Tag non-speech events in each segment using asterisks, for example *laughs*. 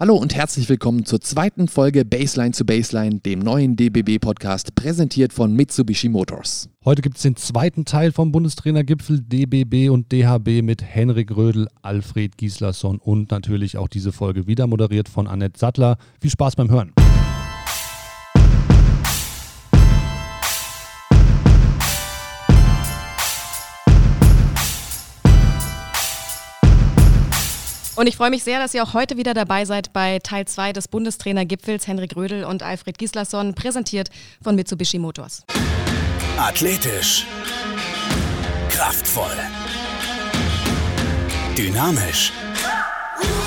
Hallo und herzlich willkommen zur zweiten Folge Baseline zu Baseline, dem neuen DBB-Podcast, präsentiert von Mitsubishi Motors. Heute gibt es den zweiten Teil vom Bundestrainergipfel DBB und DHB mit Henrik Rödel, Alfred Gislason und natürlich auch diese Folge wieder moderiert von Annette Sattler. Viel Spaß beim Hören. Und ich freue mich sehr, dass ihr auch heute wieder dabei seid bei Teil 2 des Bundestrainergipfels Henrik Rödel und Alfred Gislason, präsentiert von Mitsubishi Motors. Athletisch. Kraftvoll. Dynamisch.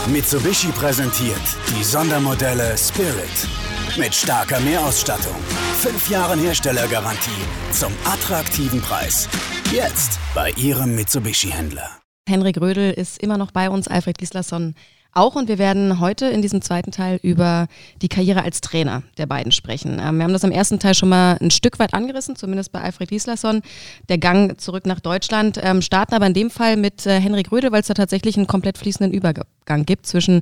Mitsubishi präsentiert die Sondermodelle Spirit. Mit starker Mehrausstattung, 5 Jahren Herstellergarantie zum attraktiven Preis. Jetzt bei Ihrem Mitsubishi-Händler. Henrik Rödel ist immer noch bei uns, Alfred Gislason auch und wir werden heute in diesem zweiten Teil über die Karriere als Trainer der beiden sprechen. Ähm, wir haben das im ersten Teil schon mal ein Stück weit angerissen, zumindest bei Alfred Gislason, der Gang zurück nach Deutschland, ähm, starten aber in dem Fall mit äh, Henrik Rödel, weil es da tatsächlich einen komplett fließenden Übergang gibt zwischen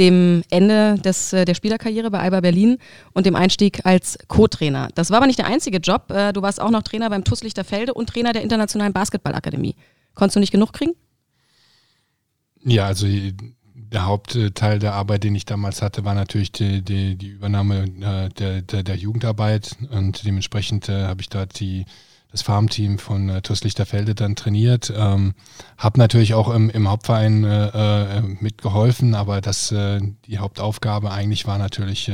dem Ende des, äh, der Spielerkarriere bei Alba Berlin und dem Einstieg als Co-Trainer. Das war aber nicht der einzige Job. Äh, du warst auch noch Trainer beim TuS Lichterfelde und Trainer der Internationalen Basketballakademie. Konntest du nicht genug kriegen? Ja, also der Hauptteil der Arbeit, den ich damals hatte, war natürlich die, die, die Übernahme äh, der, der, der, Jugendarbeit und dementsprechend äh, habe ich dort die, das Farmteam von äh, TuS Lichterfelde dann trainiert. Ähm, habe natürlich auch im, im Hauptverein äh, äh, mitgeholfen, aber das, die Hauptaufgabe eigentlich war natürlich,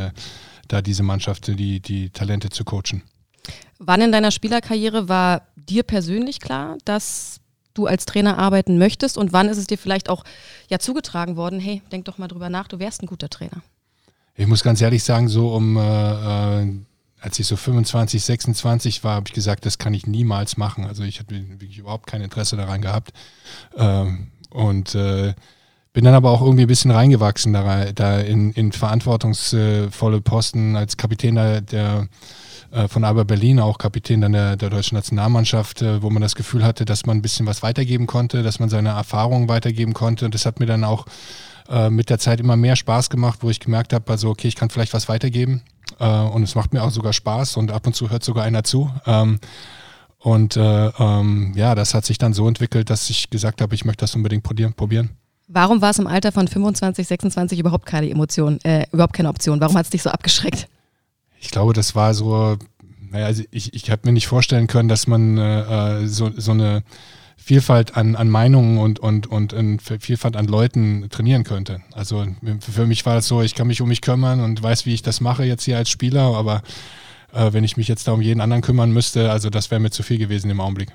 da diese Mannschaft, die, die Talente zu coachen. Wann in deiner Spielerkarriere war dir persönlich klar, dass du als Trainer arbeiten möchtest und wann ist es dir vielleicht auch ja zugetragen worden, hey, denk doch mal drüber nach, du wärst ein guter Trainer? Ich muss ganz ehrlich sagen, so um, äh, äh als ich so 25, 26 war, habe ich gesagt, das kann ich niemals machen. Also ich hatte wirklich überhaupt kein Interesse daran gehabt. Ähm, und äh, bin dann aber auch irgendwie ein bisschen reingewachsen da, da in, in verantwortungsvolle Posten als Kapitän der, der äh, von Alba Berlin, auch Kapitän dann der, der deutschen Nationalmannschaft, äh, wo man das Gefühl hatte, dass man ein bisschen was weitergeben konnte, dass man seine Erfahrungen weitergeben konnte. Und das hat mir dann auch äh, mit der Zeit immer mehr Spaß gemacht, wo ich gemerkt habe, also okay, ich kann vielleicht was weitergeben. und es macht mir auch sogar Spaß und ab und zu hört sogar einer zu. Ähm, und ähm, ja, das hat sich dann so entwickelt, dass ich gesagt habe, ich möchte das unbedingt probieren. Warum war es im Alter von 25, 26 überhaupt keine Emotion, äh, überhaupt keine Option? Warum hat es dich so abgeschreckt? ich glaube, das war so, naja, also ich, ich habe mir nicht vorstellen können, dass man äh, so, so eine Vielfalt an, an Meinungen und, und, und Vielfalt an Leuten trainieren könnte. Also für mich war es so, ich kann mich um mich kümmern und weiß, wie ich das mache jetzt hier als Spieler, aber äh, wenn ich mich jetzt da um jeden anderen kümmern müsste, also das wäre mir zu viel gewesen im Augenblick.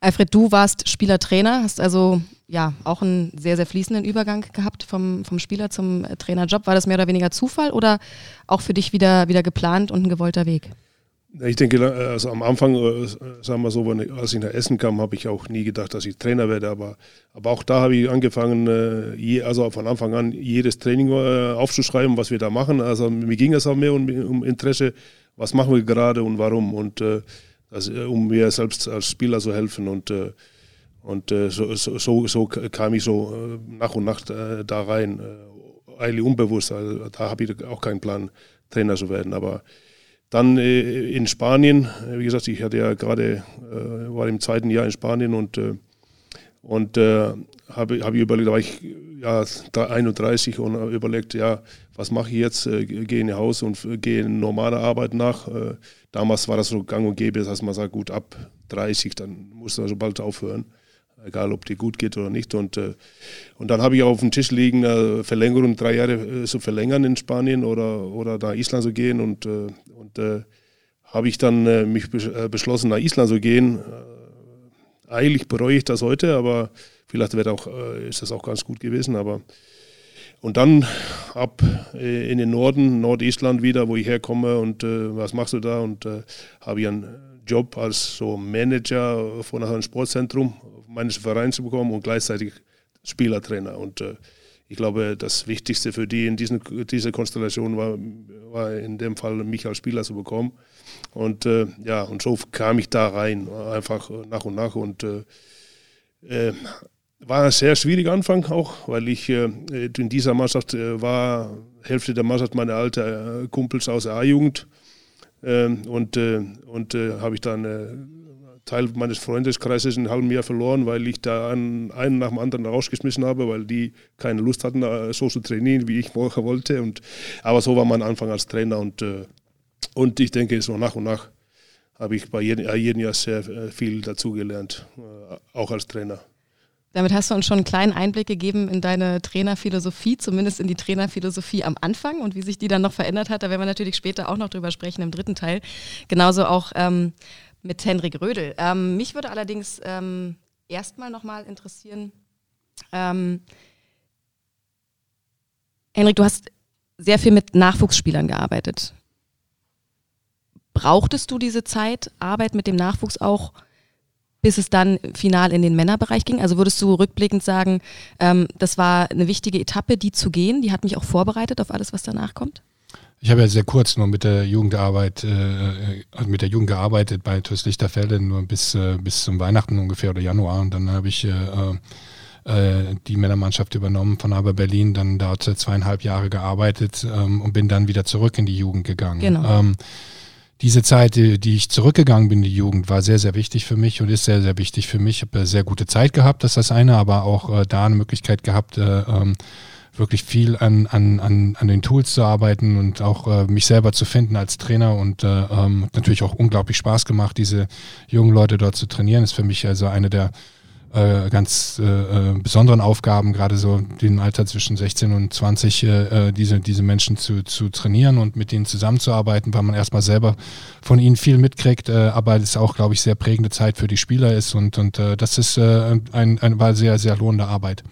Alfred, du warst Spielertrainer, hast also ja auch einen sehr, sehr fließenden Übergang gehabt vom, vom Spieler zum äh, Trainerjob. War das mehr oder weniger Zufall oder auch für dich wieder, wieder geplant und ein gewollter Weg? Ich denke, also am Anfang, äh, sagen wir so, als ich nach Essen kam, habe ich auch nie gedacht, dass ich Trainer werde. Aber, aber auch da habe ich angefangen, äh, also von Anfang an jedes Training aufzuschreiben, was wir da machen. Also mir ging es auch mehr um, um Interesse, was machen wir gerade und warum. Und also, um mir selbst als Spieler zu helfen. Und und äh, so, so, so, kam ich so äh, nach und nach äh, da rein, äh, eigentlich unbewusst. Also, da habe ich auch keinen Plan, Trainer zu werden. Aber dann äh, in Spanien, wie gesagt, ich hatte ja gerade, äh, war im zweiten Jahr in Spanien und, und habe, habe ich überlegt, da war ich ja 31 und überlegt, ja, was mache ich jetzt? gehe nach Hause und gehe normaler Arbeit nach. damals war das so gang und gäbe, dass man sagt, gut, ab 30, dann muss man so bald aufhören egal ob die gut geht oder nicht. Und, äh, und dann habe ich auf dem Tisch liegen, äh, Verlängerung, drei Jahre äh, zu verlängern in Spanien oder, oder nach Island zu gehen. Und, äh, und äh, habe ich dann äh, mich beschlossen, nach Island zu gehen. Eigentlich bereue ich das heute, aber vielleicht wird auch, ist das auch ganz gut gewesen. Aber und dann ab in den Norden, Nordisland wieder, wo ich herkomme und was machst du da? Und habe ich einen Job als so Manager von einem Sportzentrum meines Vereins bekommen und gleichzeitig Spielertrainer. Und äh, ich glaube, das Wichtigste für die in diesen, dieser Konstellation war, war in dem Fall, mich als Spieler zu bekommen. Und äh, ja, und so kam ich da rein, einfach nach und nach. Und äh, äh war ein sehr schwieriger Anfang auch, weil ich äh, in dieser Mannschaft äh, war, Hälfte der Mannschaft meine alte äh, Kumpels aus der A-Jugend. Ähm, und äh, und äh, habe ich dann äh, Teil meines Freundeskreises ein halbes Jahr verloren, weil ich da einen, einen nach dem anderen rausgeschmissen habe, weil die keine Lust hatten, so zu trainieren, wie ich wollte. Und, aber so war mein Anfang als Trainer und, und ich denke, so nach und nach habe ich bei jedem, jedem Jahr sehr viel dazugelernt, auch als Trainer. Damit hast du uns schon einen kleinen Einblick gegeben in deine Trainerphilosophie, zumindest in die Trainerphilosophie am Anfang und wie sich die dann noch verändert hat. Da werden wir natürlich später auch noch drüber sprechen im dritten Teil. Genauso auch ähm, mit Henrik Rödel. Ähm, mich würde allerdings ähm, erstmal nochmal interessieren, ähm, Henrik, du hast sehr viel mit Nachwuchsspielern gearbeitet. Brauchtest du diese Zeit, Arbeit mit dem Nachwuchs auch? bis es dann final in den Männerbereich ging? Also würdest du rückblickend sagen, ähm, das war eine wichtige Etappe, die zu gehen, die hat mich auch vorbereitet auf alles, was danach kommt? Ich habe ja sehr kurz nur mit der Jugendarbeit, äh, also mit der Jugend gearbeitet bei TuS Lichterfelde, nur bis, äh, bis zum Weihnachten ungefähr oder Januar. Und dann habe ich äh, äh die Männermannschaft übernommen von Aber Berlin, dann dort zweieinhalb Jahre gearbeitet ähm, und bin dann wieder zurück in die Jugend gegangen. Genau. Ähm, diese Zeit, die, die ich zurückgegangen bin in die Jugend, war sehr, sehr wichtig für mich und ist sehr, sehr wichtig für mich. Ich habe sehr gute Zeit gehabt, das ist das eine, aber auch äh, da eine Möglichkeit gehabt, äh, ähm, wirklich viel an, an, an, an den Tools zu arbeiten und auch äh, mich selber zu finden als Trainer und äh, ähm, natürlich auch unglaublich Spaß gemacht, diese jungen Leute dort zu trainieren. Ist für mich also eine der äh, ganz äh, äh, besonderen Aufgaben, gerade so im Alter zwischen 16 und 20, äh, äh, diese, diese Menschen zu, zu trainieren und mit ihnen zusammenzuarbeiten, weil man erstmal selber von ihnen viel mitkriegt, aber es auch, glaube ich, sehr prägende Zeit für die Spieler ist und, und das ist ein, ein, war sehr, sehr lohnende Arbeit.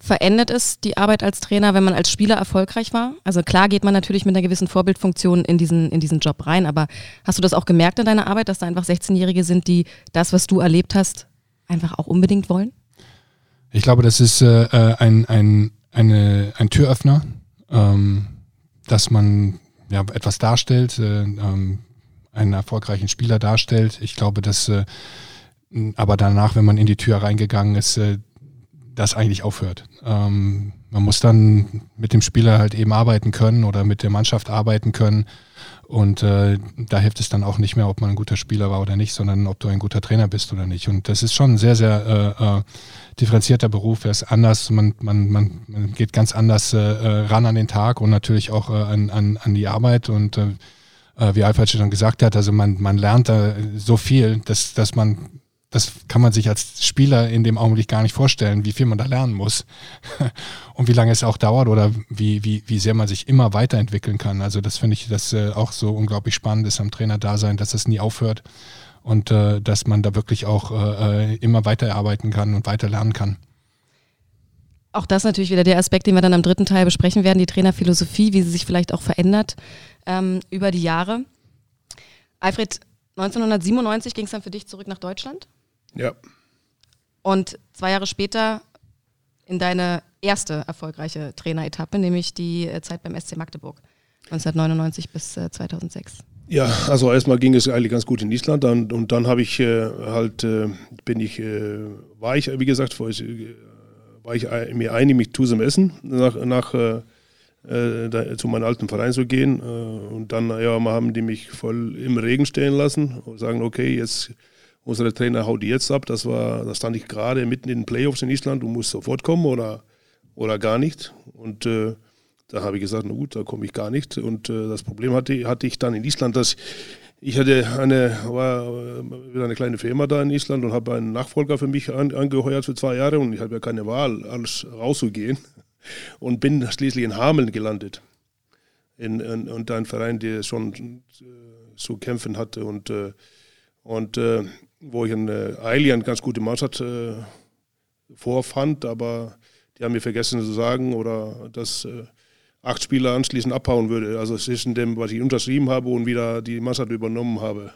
Verändert es die Arbeit als Trainer, wenn man als Spieler erfolgreich war? Also klar geht man natürlich mit einer gewissen Vorbildfunktion in diesen, in diesen Job rein, aber hast du das auch gemerkt in deiner Arbeit, dass da einfach 16-Jährige sind, die das, was du erlebt hast, einfach auch unbedingt wollen? Ich glaube, das ist äh, äh, ein, ein, eine, ein Türöffner, ähm, dass man ja, etwas darstellt, äh, ähm, einen erfolgreichen Spieler darstellt. Ich glaube, dass äh, aber danach, wenn man in die Tür reingegangen ist, äh, das eigentlich aufhört. Ähm, man muss dann mit dem Spieler halt eben arbeiten können oder mit der Mannschaft arbeiten können und äh, da hilft es dann auch nicht mehr, ob man ein guter Spieler war oder nicht, sondern ob du ein guter Trainer bist oder nicht. Und das ist schon ein sehr, sehr äh, äh, differenzierter Beruf. Er ist anders, man, man, man, geht ganz anders äh, äh ran an den Tag und natürlich auch äh, an, an, an die Arbeit. Und äh, äh wie Alfred schon gesagt hat, also man, man lernt da so viel, dass, dass man das kann man sich als Spieler in dem Augenblick gar nicht vorstellen, wie viel man da lernen muss *laughs* und wie lange es auch dauert oder wie, wie, wie sehr man sich immer weiterentwickeln kann. Also das finde ich das äh, auch so unglaublich spannend ist am Trainer-Dasein, dass es nie aufhört und äh, dass man da wirklich auch äh, äh immer weiterarbeiten kann und weiter lernen kann. Auch das natürlich wieder der Aspekt, den wir dann am dritten Teil besprechen werden, die Trainerphilosophie, wie sie sich vielleicht auch verändert ähm, über die Jahre. Alfred, 1997 ging es dann für dich zurück nach Deutschland? Ja. Und zwei Jahre später in deine erste erfolgreiche Traineretappe, nämlich die äh, Zeit beim SC Magdeburg. 1999 bis 2006. Äh, ja, also erstmal ging es eigentlich ganz gut in Island dann, und dann habe ich äh, halt, äh, bin ich, äh, war ich, wie gesagt, war ich, äh, war ich mir einig, mich zum Essen nach, nach da, zu meinem alten Verein zu gehen. und dann ja, haben die mich voll im Regen stehen lassen und sagen, okay, jetzt Unsere Trainer haut die jetzt ab. Das war, da stand ich gerade mitten in den Playoffs in Island. Du musst sofort kommen oder, oder gar nicht. Und äh, da habe ich gesagt, na gut, da komme ich gar nicht. Und äh, das Problem hatte, hatte ich dann in Island, dass ich hatte eine, war äh, wieder eine kleine Firma da in Island und habe einen Nachfolger für mich an, angeheuert für zwei Jahre und ich habe ja keine Wahl, alles rauszugehen und bin schließlich in Hameln gelandet. In, in, und ein Verein, der schon äh, zu kämpfen hatte und, äh, und äh, wo ich in äh, Eili eine ganz gute Mannschaft äh, vorfand, aber die haben mir vergessen zu sagen oder dass äh, acht Spieler anschließend abhauen würde. Also zwischen dem, was ich unterschrieben habe und wieder die Mannschaft übernommen habe.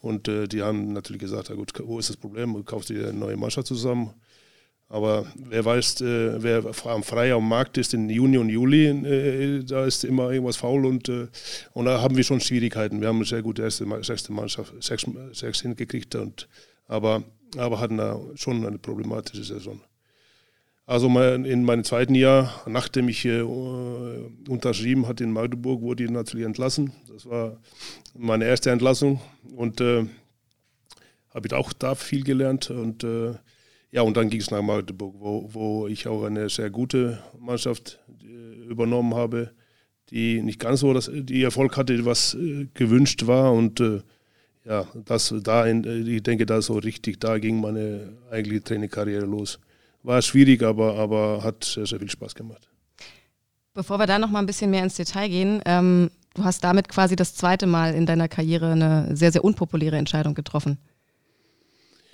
Und äh, die haben natürlich gesagt, ja gut, wo ist das Problem? Du kaufst dir eine neue Mannschaft zusammen. Aber wer weiß, äh, wer am frei am Markt ist in Juni und Juli, äh, da ist immer irgendwas faul und, äh, und da haben wir schon Schwierigkeiten. Wir haben eine sehr gute erste, sechste Mannschaft, sechs, sechs hingekriegt. Und, aber aber hatten da schon eine problematische Saison. Also in meinem zweiten Jahr, nachdem ich äh, unterschrieben hatte in Magdeburg, wurde ich natürlich entlassen. Das war meine erste Entlassung und äh, habe ich auch da viel gelernt. Und äh, ja, und dann ging es nach Magdeburg, wo, wo ich auch eine sehr gute Mannschaft äh, übernommen habe, die nicht ganz so das, die Erfolg hatte, was äh, gewünscht war. Und äh, ja, das da, in, ich denke, da so richtig, da ging meine eigentliche Trainerkarriere los war schwierig, aber, aber hat sehr, sehr viel Spaß gemacht. Bevor wir da noch mal ein bisschen mehr ins Detail gehen, ähm, du hast damit quasi das zweite Mal in deiner Karriere eine sehr, sehr unpopuläre Entscheidung getroffen.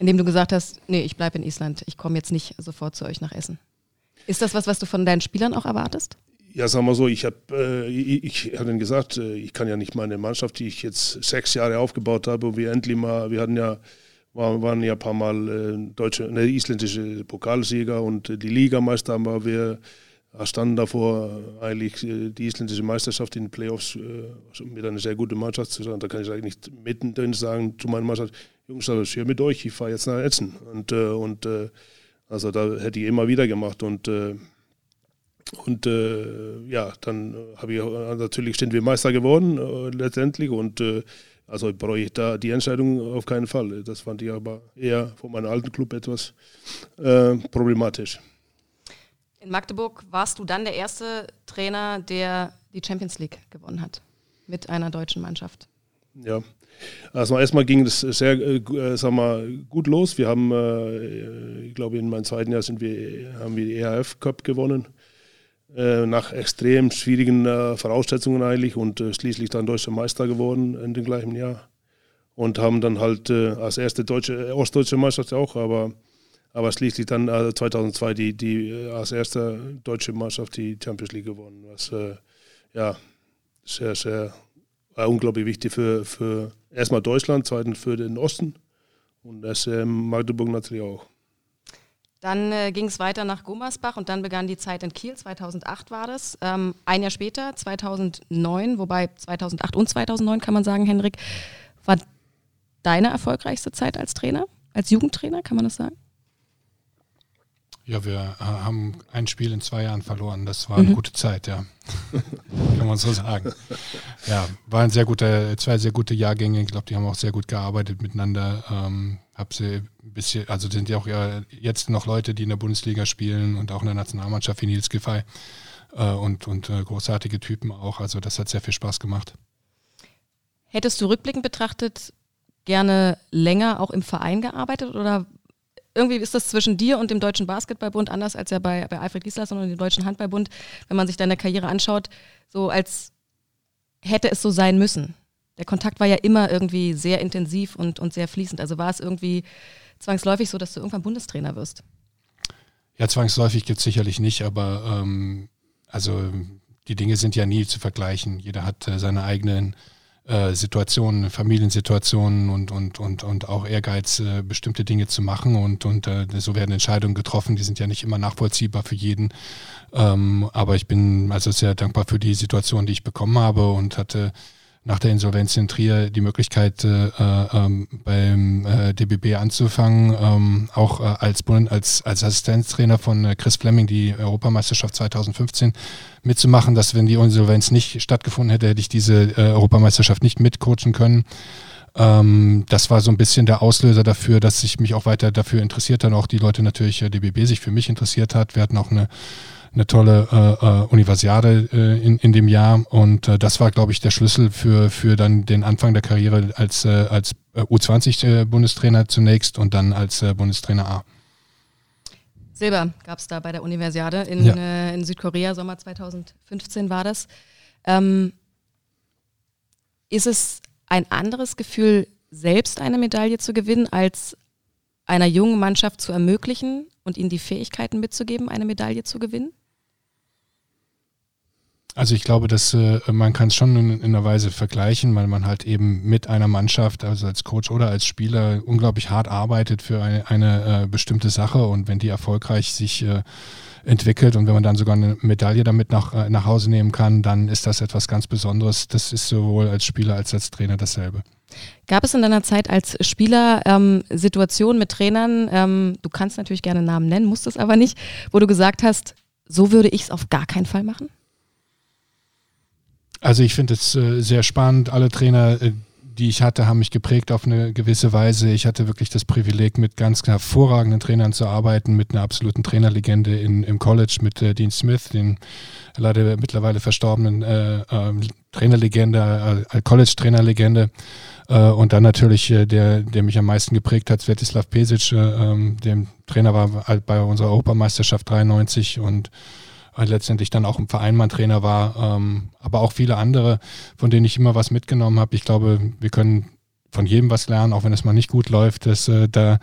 Indem du gesagt hast, nee, ich bleibe in Island, ich komme jetzt nicht sofort zu euch nach Essen. Ist das was, was du von deinen Spielern auch erwartest? Ja, sagen wir so, ich habe äh, ich, ich hab ihnen gesagt, äh, ich kann ja nicht meine Mannschaft, die ich jetzt sechs Jahre aufgebaut habe, wir endlich mal, wir hatten ja war, waren ja ein paar Mal äh, deutsche, ne, isländische Pokalsieger und äh, die Ligameister haben wir standen davor, eigentlich äh, die isländische Meisterschaft in den Playoffs äh, mit einer sehr guten Mannschaft zu sein. Da kann ich eigentlich nicht mittendrin sagen zu meiner Mannschaft, Jungs, das ist hier mit euch, ich fahre jetzt nach Essen. Und, äh, und äh, also da hätte ich immer wieder gemacht. Und, und ja, dann habe ich natürlich sind wir Meister geworden letztendlich und also bereue ich da die Entscheidung auf keinen Fall. Das fand ich aber eher von meinem alten Club etwas äh, problematisch. In Magdeburg warst du dann der erste Trainer, der die Champions League gewonnen hat mit einer deutschen Mannschaft. Ja, also erstmal ging es sehr äh, sag mal, gut los. Wir haben, äh, ich glaube, in meinem zweiten Jahr sind wir, haben wir die EHF Cup gewonnen. Äh, nach extrem schwierigen äh, Voraussetzungen eigentlich und äh, schließlich dann deutscher Meister geworden in dem gleichen Jahr. Und haben dann halt als erste deutsche, ostdeutsche Meisterschaft auch, aber, aber schließlich dann 2002 die, die als erste deutsche Mannschaft die Champions League gewonnen. Was ja sehr, sehr war unglaublich wichtig für, für erstmal Deutschland, zweitens für den Osten und das Magdeburg natürlich auch. Dann äh, ging es weiter nach Gummersbach und dann begann die Zeit in Kiel. 2008 war das. Ähm, ein Jahr später, 2009, wobei 2008 und 2009 kann man sagen, Henrik, war deine erfolgreichste Zeit als Trainer, als Jugendtrainer, kann man das sagen? Ja, wir äh, haben ein Spiel in zwei Jahren verloren. Das war eine mhm. gute Zeit, ja. *laughs* Kann man so sagen. Ja, waren sehr gute, zwei sehr gute Jahrgänge. Ich glaube, die haben auch sehr gut gearbeitet miteinander. Ähm, hab sie ein bisschen, also sind ja auch ja jetzt noch Leute, die in der Bundesliga spielen und auch in der Nationalmannschaft wie Nils Giffey äh, und, und äh, großartige Typen auch. Also das hat sehr viel Spaß gemacht. Hättest du rückblickend betrachtet gerne länger auch im Verein gearbeitet oder irgendwie ist das zwischen dir und dem Deutschen Basketballbund anders als ja bei, bei Alfred Gislason und dem Deutschen Handballbund, wenn man sich deine Karriere anschaut, so als hätte es so sein müssen. Der Kontakt war ja immer irgendwie sehr intensiv und, und sehr fließend. Also war es irgendwie zwangsläufig so, dass du irgendwann Bundestrainer wirst? Ja, zwangsläufig gibt es sicherlich nicht, aber ähm, also die Dinge sind ja nie zu vergleichen. Jeder hat äh, seine eigenen äh, Situationen, Familiensituationen und, und, und, und auch Ehrgeiz, äh, bestimmte Dinge zu machen. Und, und äh, so werden Entscheidungen getroffen, die sind ja nicht immer nachvollziehbar für jeden. Ähm, aber ich bin also sehr dankbar für die Situation, die ich bekommen habe und hatte nach der Insolvenz in Trier die Möglichkeit, äh, äh, beim äh, DBB anzufangen, ähm, auch äh, als, als, als Assistenztrainer von äh, Chris Fleming die Europameisterschaft 2015 mitzumachen, dass wenn die Insolvenz nicht stattgefunden hätte, hätte ich diese äh, Europameisterschaft nicht mitcoachen können. Ähm, das war so ein bisschen der Auslöser dafür, dass ich mich auch weiter dafür interessiert habe, auch die Leute natürlich, DBB sich für mich interessiert hat. Wir hatten auch eine eine tolle äh, äh, Universiade äh, in, in dem Jahr und äh, das war, glaube ich, der Schlüssel für, für dann den Anfang der Karriere als, äh, als äh, U20-Bundestrainer zunächst und dann als äh, Bundestrainer A. Silber gab es da bei der Universiade in, ja. äh, in Südkorea, Sommer 2015 war das. Ähm, ist es ein anderes Gefühl, selbst eine Medaille zu gewinnen, als einer jungen Mannschaft zu ermöglichen und ihnen die Fähigkeiten mitzugeben, eine Medaille zu gewinnen? Also ich glaube, dass äh, man kann es schon in, in, einer Weise vergleichen, weil man halt eben mit einer Mannschaft, also als Coach oder als Spieler, unglaublich hart arbeitet für eine, eine äh, bestimmte Sache und wenn die erfolgreich sich äh, entwickelt und wenn man dann sogar eine Medaille damit nach, äh, nach Hause nehmen kann, dann ist das etwas ganz Besonderes. Das ist sowohl als Spieler als als Trainer dasselbe. Gab es in deiner Zeit als Spieler ähm, Situationen mit Trainern, ähm, du kannst natürlich gerne Namen nennen, musst es aber nicht, wo du gesagt hast, so würde ich es auf gar keinen Fall machen? Also ich finde es äh, sehr spannend. Alle Trainer, äh, die ich hatte, haben mich geprägt auf eine gewisse Weise. Ich hatte wirklich das Privileg, mit ganz hervorragenden Trainern zu arbeiten, mit einer absoluten Trainerlegende in, im College, mit äh, Dean Smith, den leider mittlerweile verstorbenen äh, äh, Trainerlegende, äh, College-Trainerlegende. Äh, und dann natürlich äh, der, der mich am meisten geprägt hat, Svetislav Pesic, ähm, der Trainer war bei unserer Europameisterschaft 93 und letztendlich dann auch im Verein mein Trainer war, ähm, aber auch viele andere, von denen ich immer was mitgenommen habe. Ich glaube, wir können von jedem was lernen, auch wenn es mal nicht gut läuft. Das, äh, da,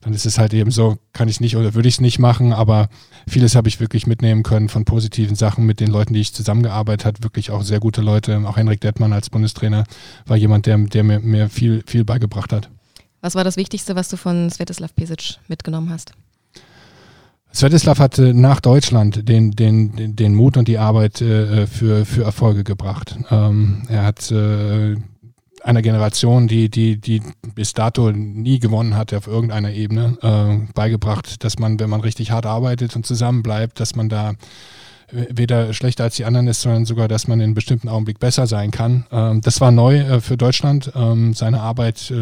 dann ist es halt eben so, kann ich es nicht oder würde ich es nicht machen, aber vieles habe ich wirklich mitnehmen können von positiven Sachen mit den Leuten, die ich zusammengearbeitet habe, wirklich auch sehr gute Leute. Auch Henrik Dettmann als Bundestrainer war jemand, der, der mir, mir viel, viel beigebracht hat. Was war das Wichtigste, was du von Svetislav Pesic mitgenommen hast? Svetislav hatte nach Deutschland den, den, den Mut und die Arbeit äh, für, für Erfolge gebracht. Ähm, er hat äh, einer Generation, die, die, die bis dato nie gewonnen hatte auf irgendeiner Ebene, äh, beigebracht, dass man, wenn man richtig hart arbeitet und zusammenbleibt, dass man da weder schlechter als die anderen ist, sondern sogar, dass man in einem bestimmten Augenblick besser sein kann. Ähm, das war neu für Deutschland. Ähm, seine Arbeit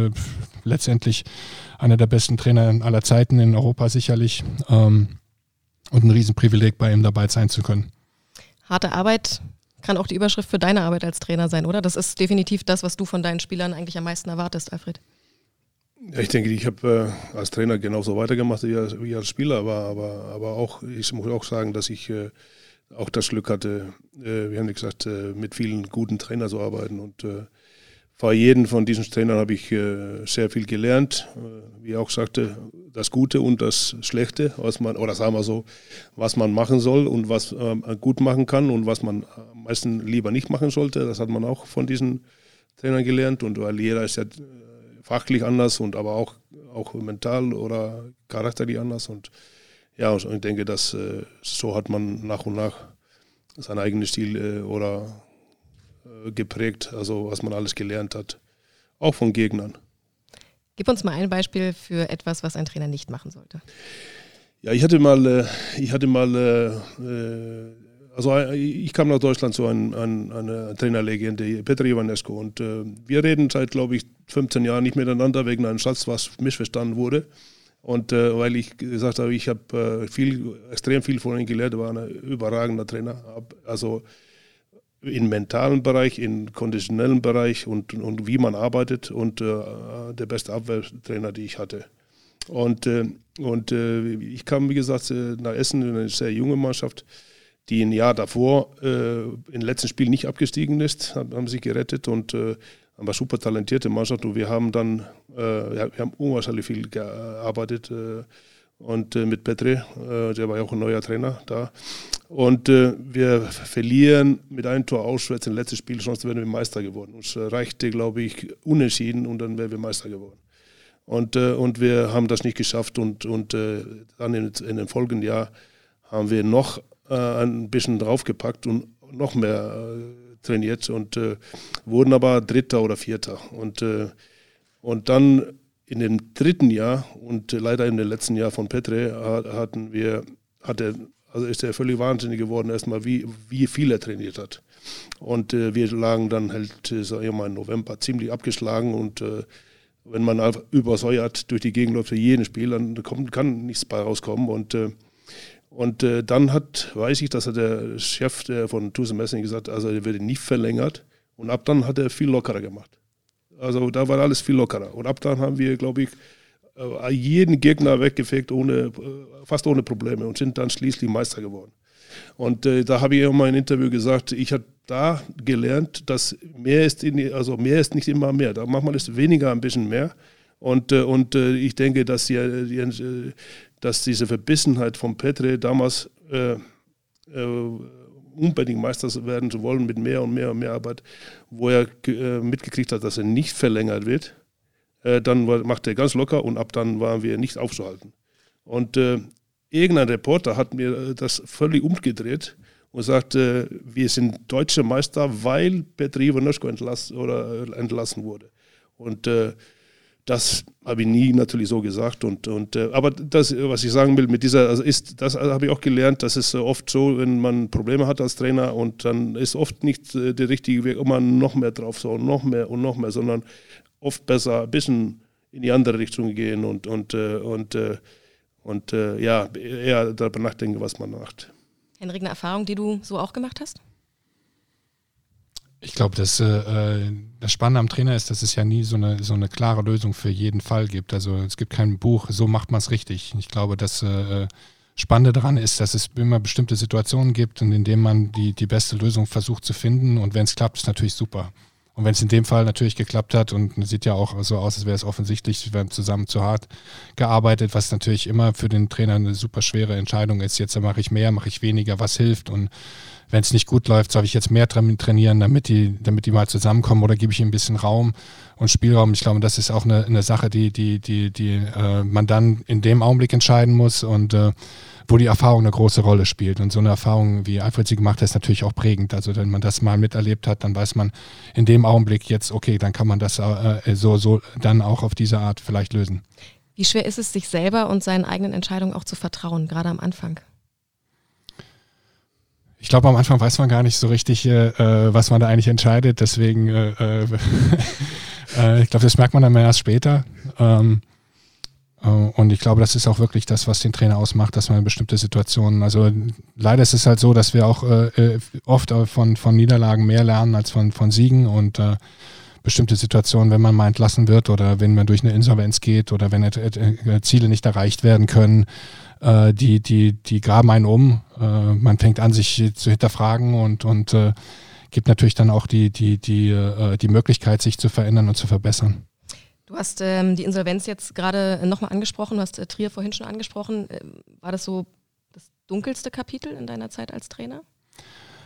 letztendlich einer der besten Trainer aller Zeiten in Europa sicherlich. Ähm, und ein Riesenprivileg, bei ihm dabei sein zu können. Harte Arbeit kann auch die Überschrift für deine Arbeit als Trainer sein, oder? Das ist definitiv das, was du von deinen Spielern eigentlich am meisten erwartest, Alfred. Ja, ich denke, ich habe äh, als Trainer genauso weitergemacht wie als, wie als Spieler, aber, aber, aber auch, ich muss auch sagen, dass ich äh, auch das Glück hatte, äh, wir haben ja gesagt, äh, mit vielen guten Trainern zu arbeiten und äh, von jedem von diesen Trainern habe ich äh, sehr viel gelernt. Äh, wie er auch sagte, das Gute und das Schlechte, was man, oder sagen wir so, was man machen soll und was ähm, gut machen kann und was man am meisten lieber nicht machen sollte. Das hat man auch von diesen Trainern gelernt. Und weil jeder ist ja äh, fachlich anders und aber auch, auch mental oder charakterlich anders. Und ja, ich denke, dass so hat man nach und nach seinen eigenen Stil oder äh, geprägt, also was man alles gelernt hat, auch von Gegnern. Gib uns mal ein Beispiel für etwas, was ein Trainer nicht machen sollte. Ja, ich hatte mal, äh, ich hatte mal, äh, also ich kam nach Deutschland zu ein, ein, einer Trainerlegende, Petr Ivanescu, und wir reden seit, glaube ich, 15 Jahren nicht miteinander wegen einem Satz, was missverstanden wurde. Und äh, weil ich gesagt habe, ich habe äh, viel, extrem viel von ihm gelernt, er war ein überragender Trainer. Also im mentalen Bereich, im konditionellen Bereich und, und wie man arbeitet und äh, der beste Abwehrtrainer, die ich hatte. Und, äh, und äh, ich kam, wie gesagt, äh, nach Essen in eine sehr junge Mannschaft, die ein Jahr davor äh, im letzten Spiel nicht abgestiegen ist, haben, haben sich gerettet und äh, aber super talentierte Mannschaft und wir haben dann, wir haben unwahrscheinlich viel gearbeitet und äh, mit Petre, äh, der war ja auch ein neuer Trainer da. Und äh, wir verlieren mit einem Tor auswärts im letzten Spiel, sonst wären wir Meister geworden. Uns reichte, glaube ich, unentschieden und dann wären wir Meister geworden. Und, äh, und wir haben das nicht geschafft und, und äh, dann in, in dem folgenden Jahr haben wir noch äh, ein bisschen draufgepackt und noch mehr trainiert und wurden aber Dritter oder Vierter. Und, und dann in dem dritten Jahr und leider in dem letzten Jahr von Petre hatten wir, hatte, also ist er völlig wahnsinnig geworden, erstmal, wie, wie viel er trainiert hat. Und äh, wir lagen dann halt, äh, sag ich mal, im November ziemlich abgeschlagen und äh, wenn man übersäuert durch die für jeden Spiel, dann kommt, kann nichts bei rauskommen. Und, äh, und äh, dann hat, weiß ich, dass er der Chef der von Tuse Messing gesagt hat, also er würde nicht verlängert. Und ab dann hat er viel lockerer gemacht. Also da war alles viel lockerer. Und ab dann haben wir, glaube ich, äh, jeden Gegner weggefegt, ohne, äh, fast ohne Probleme und sind dann schließlich Meister geworden. Und äh, da habe ich auch mal in einem Interview gesagt, ich habe da gelernt, dass mehr ist, in, also mehr ist nicht immer mehr. Da manchmal ist weniger ein bisschen mehr. Und, äh, und äh, ich denke, dass, die, die, dass diese Verbissenheit von Petre damals äh, unbedingt Meister werden zu wollen mit mehr und mehr und mehr Arbeit, wo er äh, mitgekriegt hat, dass er nicht verlängert wird, äh, dann macht er ganz locker und ab dann waren wir nicht aufzuhalten. Und äh, irgendein Reporter hat mir äh, das völlig umgedreht und sagte, wir sind deutsche Meister, weil Petri Ivanuschko entlass, oder äh, entlassen wurde. Und äh, das habe ich nie natürlich so gesagt. Und, und, äh, aber das, was ich sagen will, mit dieser, also ist, das habe ich auch gelernt, dass es oft so, wenn man Probleme hat als Trainer und dann ist oft nicht äh, der richtige Weg, immer noch mehr drauf, so noch mehr und noch mehr, sondern oft besser ein bisschen in die andere Richtung gehen und, und, äh, und, äh, und äh, ja, eher darüber nachdenken, was man macht. Henrik, eine Erfahrung, die du so auch gemacht hast? Ich glaube, das, äh, das Spannende am Trainer ist, dass es ja nie so eine, so eine klare Lösung für jeden Fall gibt. Also es gibt kein Buch, so macht man es richtig. Ich glaube, das äh, Spannende daran ist, dass es immer bestimmte Situationen gibt, in denen man die, die beste Lösung versucht zu finden. Und wenn es klappt, ist natürlich super. Und wenn es in dem Fall natürlich geklappt hat und sieht ja auch so aus, als wäre es offensichtlich, wir haben zusammen zu hart gearbeitet, was natürlich immer für den Trainer eine super schwere Entscheidung ist. Jetzt mache ich mehr, mache ich weniger, was hilft und wenn es nicht gut läuft, soll ich jetzt mehr trainieren, damit die, damit die mal zusammenkommen oder gebe ich ihnen ein bisschen Raum und Spielraum. Ich glaube, das ist auch eine, eine Sache, die, die, die, die äh, man dann in dem Augenblick entscheiden muss und äh, wo die Erfahrung eine große Rolle spielt. Und so eine Erfahrung, wie Alfred sie gemacht hat, ist natürlich auch prägend. Also wenn man das mal miterlebt hat, dann weiß man in dem Augenblick jetzt, okay, dann kann man das äh, so, so dann auch auf diese Art vielleicht lösen. Wie schwer ist es, sich selber und seinen eigenen Entscheidungen auch zu vertrauen, gerade am Anfang? Ich glaube, am Anfang weiß man gar nicht so richtig, äh, äh was man da eigentlich entscheidet. Deswegen, äh, äh, *laughs* äh, ich glaube, das merkt man dann erst später. Ähm, äh, und ich glaube, das ist auch wirklich das, was den Trainer ausmacht, dass man in bestimmte Situationen, also leider ist es halt so, dass wir auch oft von, von Niederlagen mehr lernen als von, von Siegen und bestimmte Situationen, wenn man mal entlassen wird oder wenn man durch eine Insolvenz geht oder wenn Ziele nicht erreicht werden können, äh, die, die, die graben einen um. Äh, man fängt an, sich zu hinterfragen und, und äh, gibt natürlich dann auch die, die, die, äh, die Möglichkeit, sich zu verändern und zu verbessern. Du hast ähm, die Insolvenz jetzt gerade nochmal angesprochen, du hast äh, Trier vorhin schon angesprochen. Äh, war das so das dunkelste Kapitel in deiner Zeit als Trainer?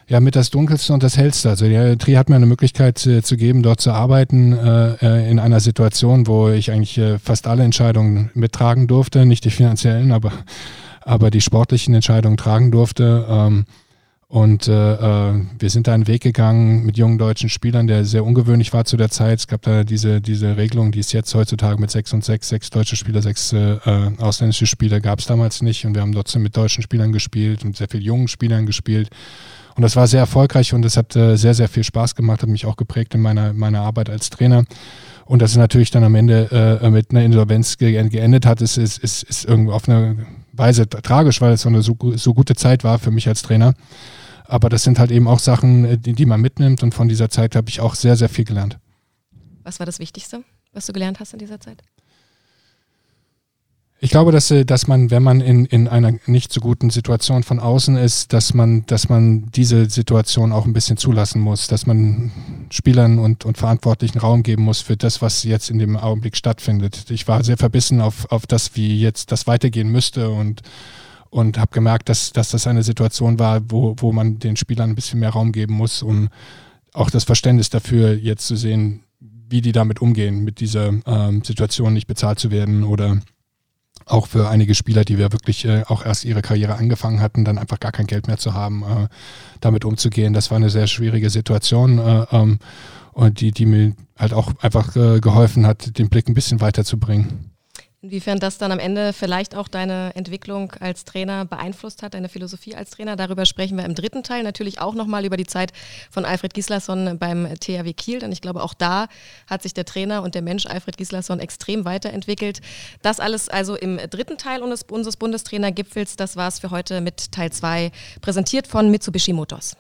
Ja mit das Dunkelste und das Hellste. Also der Tri hat mir eine Möglichkeit äh, zu geben, dort zu arbeiten äh, äh, in einer Situation, wo ich eigentlich äh, fast alle Entscheidungen mittragen durfte, nicht die finanziellen, aber, aber die sportlichen Entscheidungen tragen durfte. Ähm, und äh, äh, wir sind da einen Weg gegangen mit jungen deutschen Spielern, der sehr ungewöhnlich war zu der Zeit. Es gab da diese, diese Regelung, die es jetzt heutzutage mit sechs und sechs, sechs deutsche Spieler, sechs äh, ausländische Spieler gab es damals nicht. Und wir haben trotzdem mit deutschen Spielern gespielt und sehr vielen jungen Spielern gespielt. Und das war sehr erfolgreich und es hat äh, sehr, sehr viel Spaß gemacht, hat mich auch geprägt in meiner, meiner Arbeit als Trainer. Und dass es natürlich dann am Ende äh, mit einer Insolvenz ge geendet hat, ist, ist, ist, ist irgendwie auf eine Weise tragisch, weil es so eine so, so gute Zeit war für mich als Trainer. Aber das sind halt eben auch Sachen, äh, die, die man mitnimmt und von dieser Zeit habe ich auch sehr, sehr viel gelernt. Was war das Wichtigste, was du gelernt hast in dieser Zeit? Ich glaube, dass, äh, dass man, wenn man in, in einer nicht so guten Situation von außen ist, dass man, dass man diese Situation auch ein bisschen zulassen muss, dass man Spielern und, und Verantwortlichen Raum geben muss für das, was jetzt in dem Augenblick stattfindet. Ich war sehr verbissen auf, auf das, wie jetzt das weitergehen müsste und, und habe gemerkt, dass, dass das eine Situation war, wo, wo man den Spielern ein bisschen mehr Raum geben muss, um auch das Verständnis dafür jetzt zu sehen, wie die damit umgehen, mit dieser ähm, Situation nicht bezahlt zu werden oder auch für einige Spieler, die wir wirklich äh, auch erst ihre Karriere angefangen hatten, dann einfach gar kein Geld mehr zu haben, äh, damit umzugehen. Das war eine sehr schwierige Situation äh, ähm, und die, die mir halt auch einfach äh, geholfen hat, den Blick ein bisschen weiterzubringen. Inwiefern das dann am Ende vielleicht auch deine Entwicklung als Trainer beeinflusst hat, deine Philosophie als Trainer, darüber sprechen wir im dritten Teil. Natürlich auch nochmal über die Zeit von Alfred Gislason beim THW Kiel, denn ich glaube, auch da hat sich der Trainer und der Mensch Alfred Gislason extrem weiterentwickelt. Das alles also im dritten Teil unseres Bundestrainergipfels. Das war es für heute mit Teil 2, präsentiert von Mitsubishi Motors.